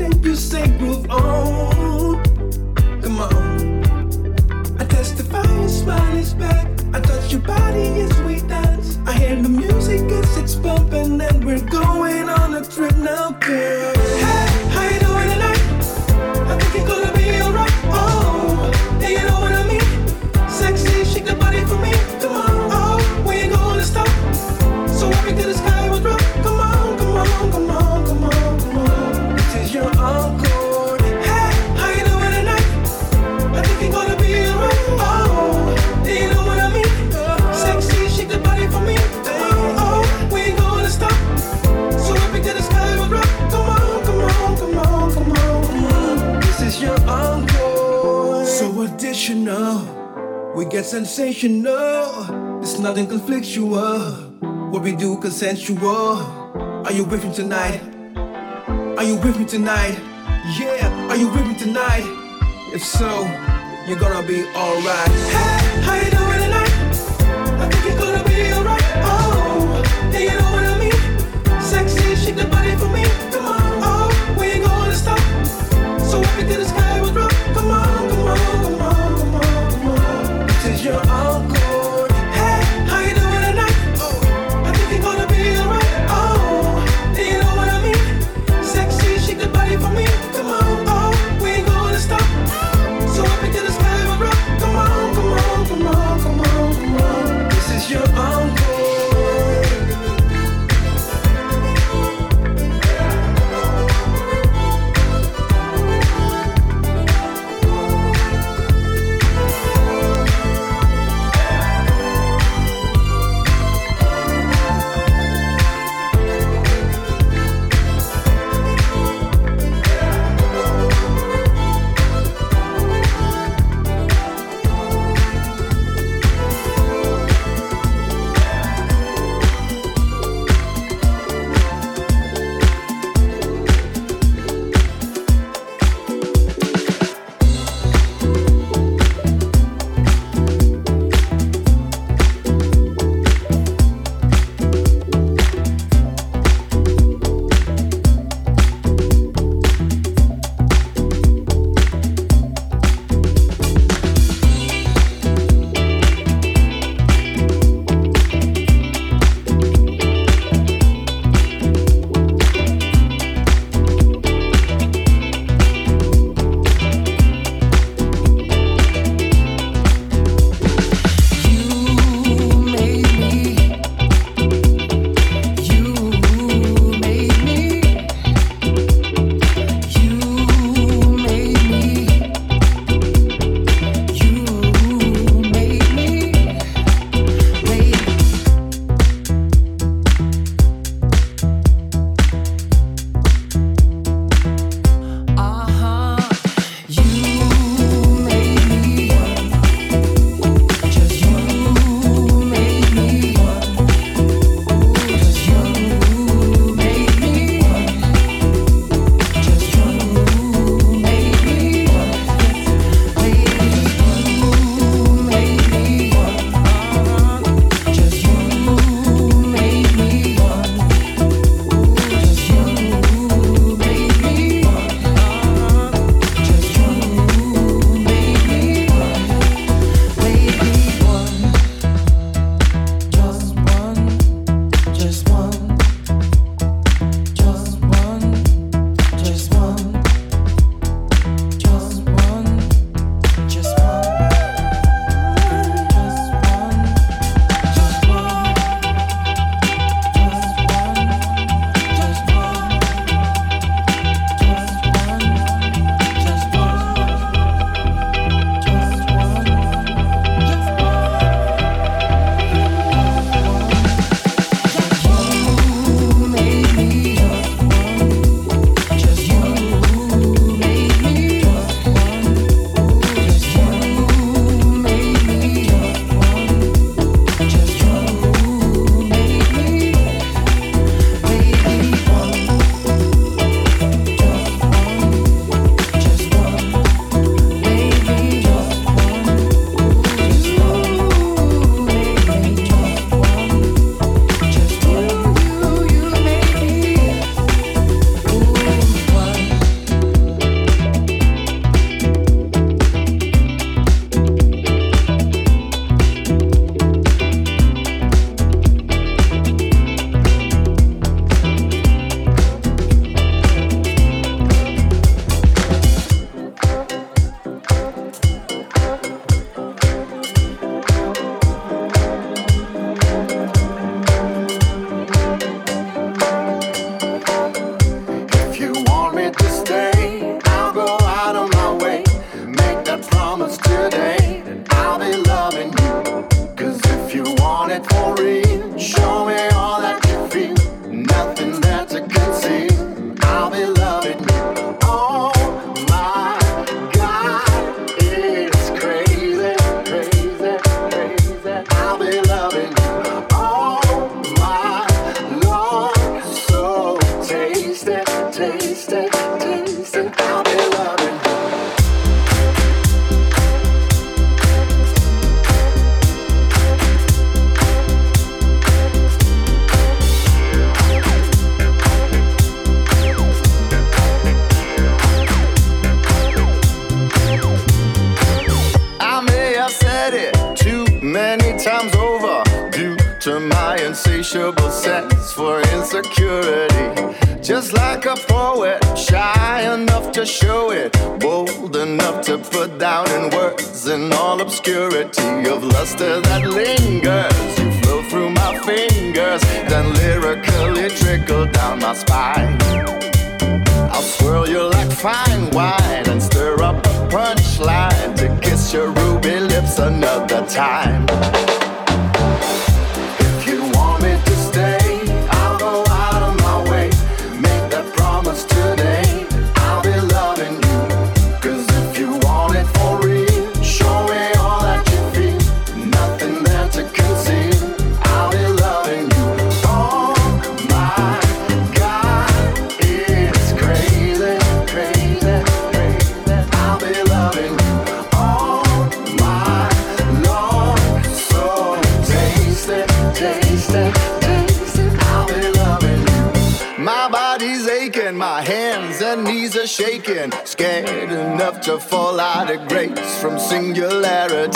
then you say groove on. Sensational. It's nothing conflictual. What we do consensual. Are you with me tonight? Are you with me tonight? Yeah, are you with me tonight? If so, you're gonna be alright. Hey, how you doing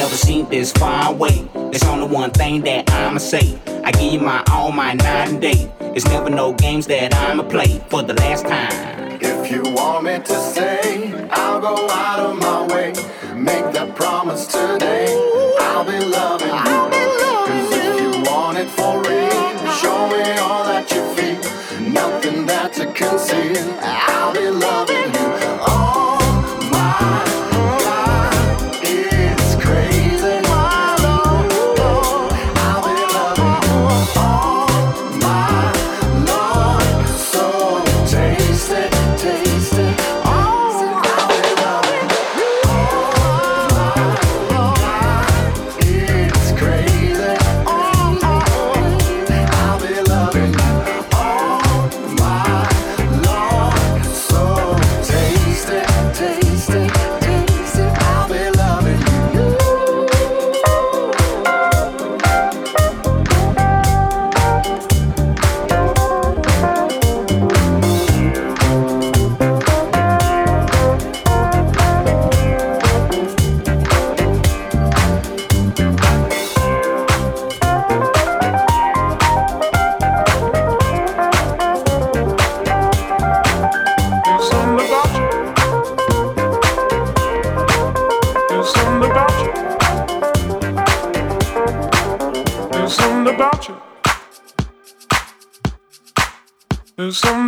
Never seen this far away. There's only one thing that I'ma say. I give you my all, my night and day. It's never no games that I'ma play for the last time. If you want me to stay, I'll go out of my way. That to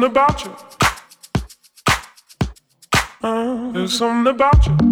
about you. Uh, there's something about you.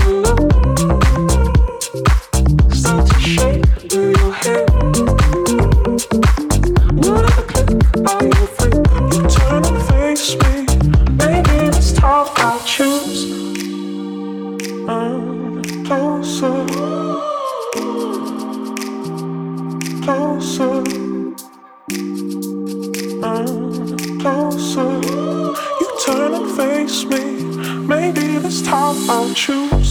how I'll choose.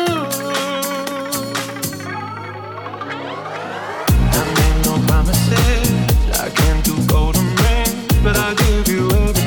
I'll give you everything.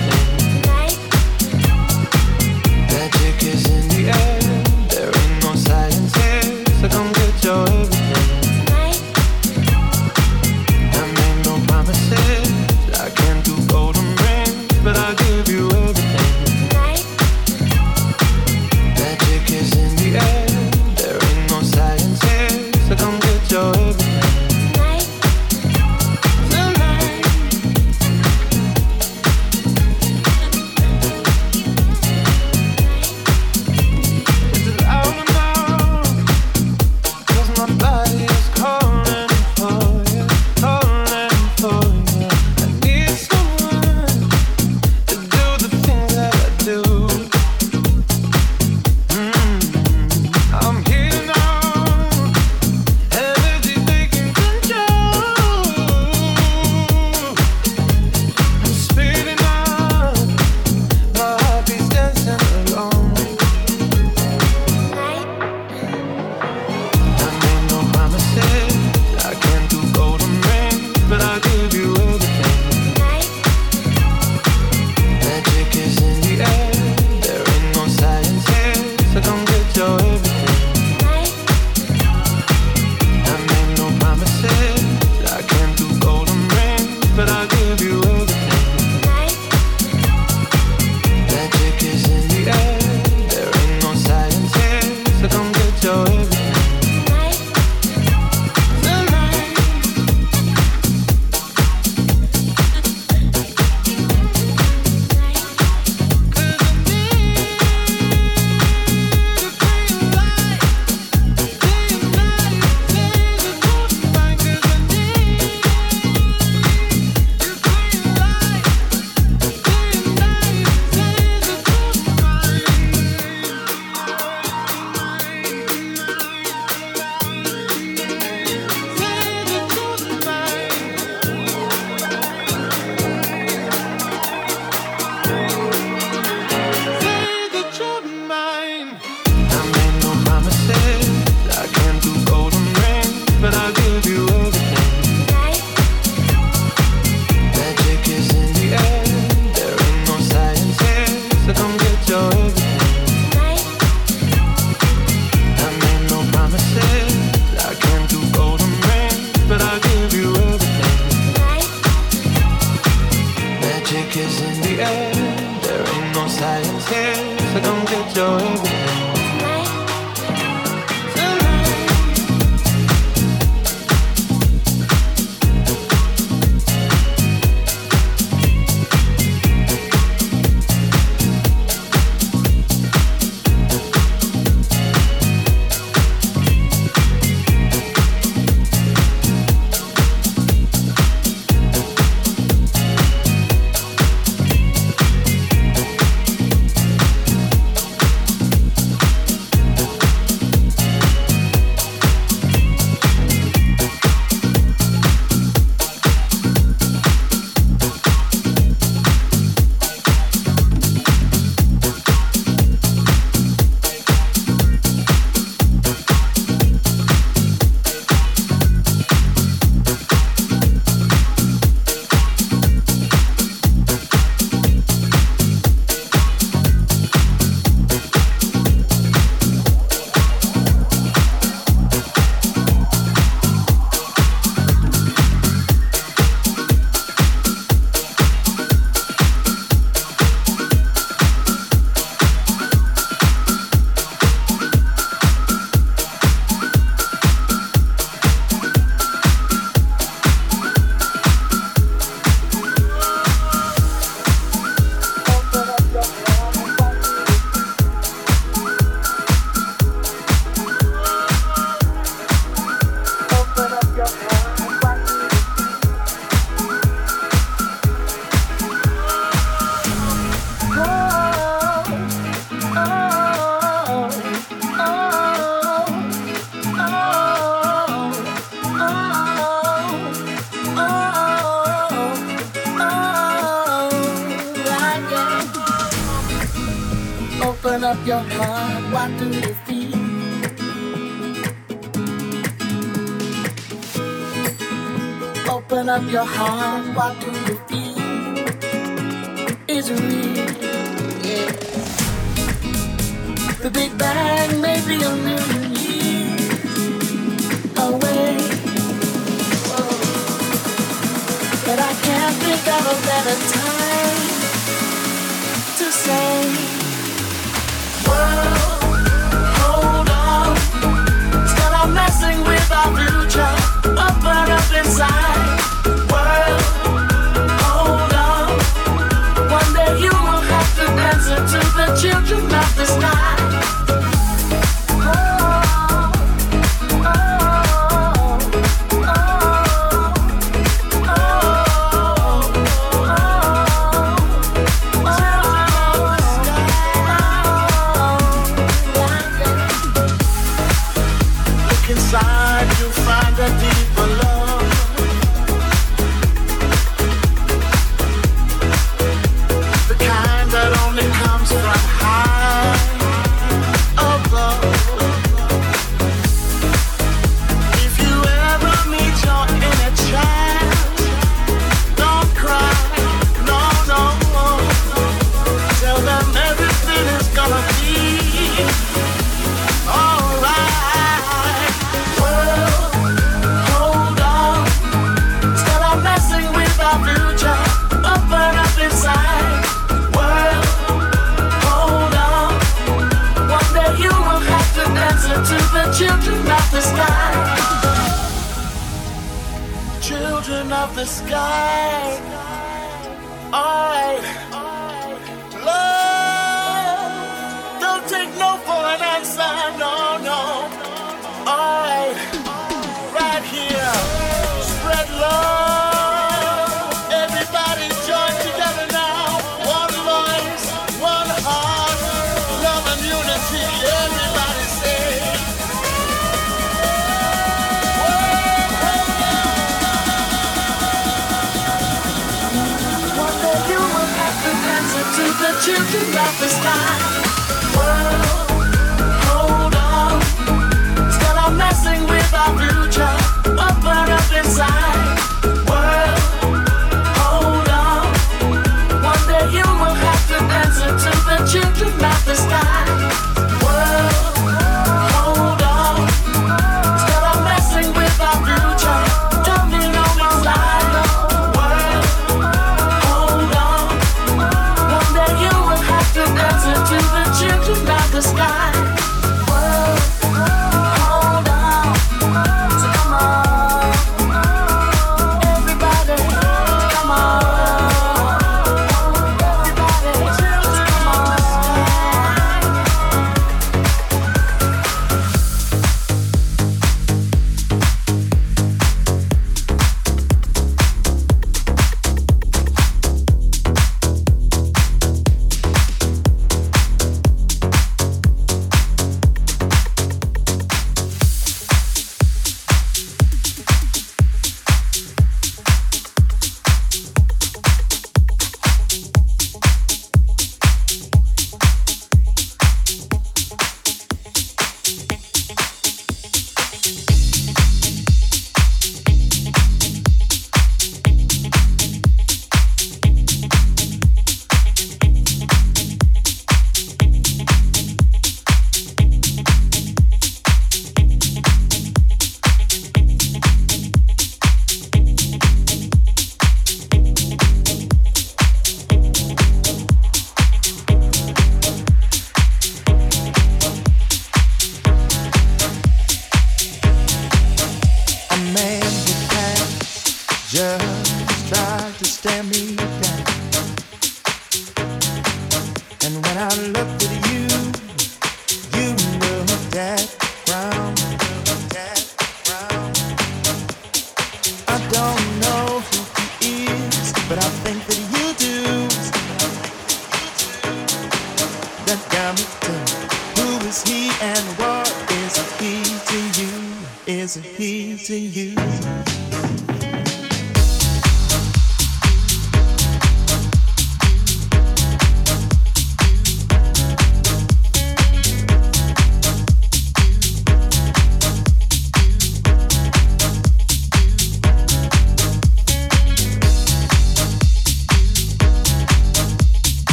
Children of the sky.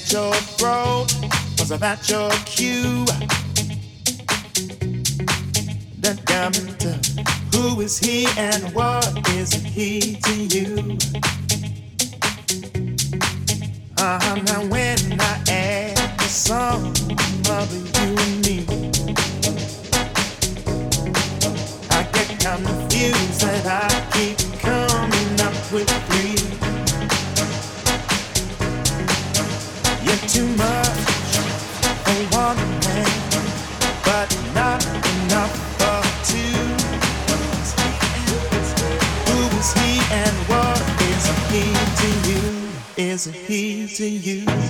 at your throat? Was I your cue? That diamond, who is he and what is he to you? Uh-huh, now when I add the sum of you and me, I get confused and I keep coming up with. as a heat to you.